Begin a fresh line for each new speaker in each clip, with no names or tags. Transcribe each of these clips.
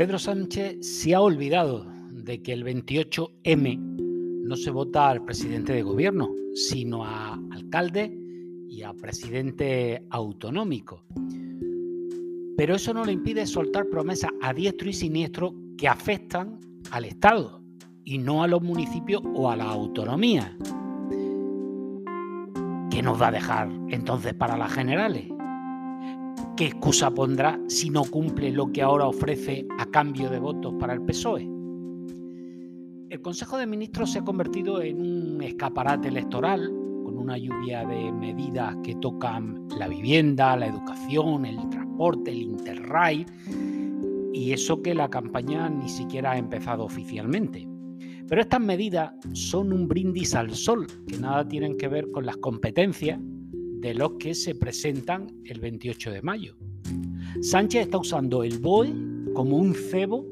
Pedro Sánchez se ha olvidado de que el 28M no se vota al presidente de gobierno, sino a alcalde y a presidente autonómico. Pero eso no le impide soltar promesas a diestro y siniestro que afectan al Estado y no a los municipios o a la autonomía. ¿Qué nos va a dejar entonces para las generales? ¿Qué excusa pondrá si no cumple lo que ahora ofrece a cambio de votos para el PSOE? El Consejo de Ministros se ha convertido en un escaparate electoral con una lluvia de medidas que tocan la vivienda, la educación, el transporte, el interrail y eso que la campaña ni siquiera ha empezado oficialmente. Pero estas medidas son un brindis al sol que nada tienen que ver con las competencias de los que se presentan el 28 de mayo. Sánchez está usando el BOE como un cebo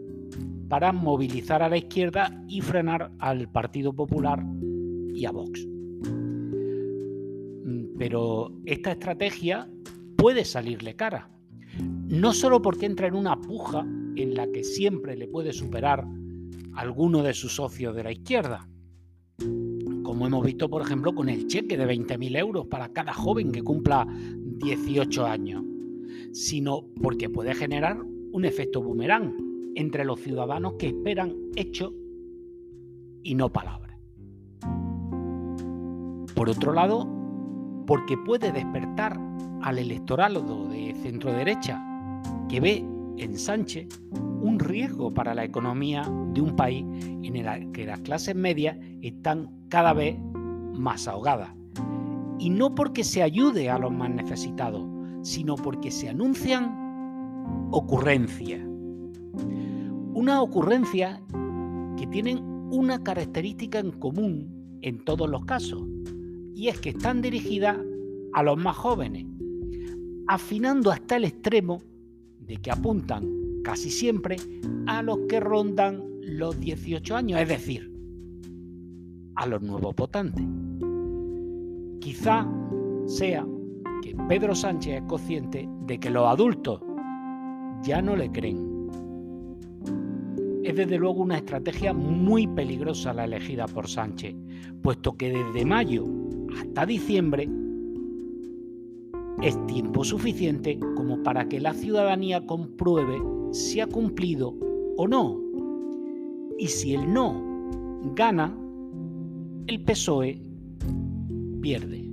para movilizar a la izquierda y frenar al Partido Popular y a Vox. Mm, pero esta estrategia puede salirle cara. No solo porque entra en una puja en la que siempre le puede superar alguno de sus socios de la izquierda, como hemos visto, por ejemplo, con el cheque de 20.000 euros para cada joven que cumpla 18 años, sino porque puede generar un efecto boomerang entre los ciudadanos que esperan hechos y no palabras. Por otro lado, porque puede despertar al electorado de centro derecha que ve en Sánchez un riesgo para la economía de un país en el que las clases medias están cada vez más ahogadas. Y no porque se ayude a los más necesitados, sino porque se anuncian ocurrencias. Una ocurrencia que tienen una característica en común en todos los casos, y es que están dirigidas a los más jóvenes, afinando hasta el extremo de que apuntan casi siempre a los que rondan los 18 años, es decir, a los nuevos votantes. Quizá sea que Pedro Sánchez es consciente de que los adultos ya no le creen. Es desde luego una estrategia muy peligrosa la elegida por Sánchez, puesto que desde mayo hasta diciembre es tiempo suficiente como para que la ciudadanía compruebe si ha cumplido o no. Y si el no gana, el PSOE pierde.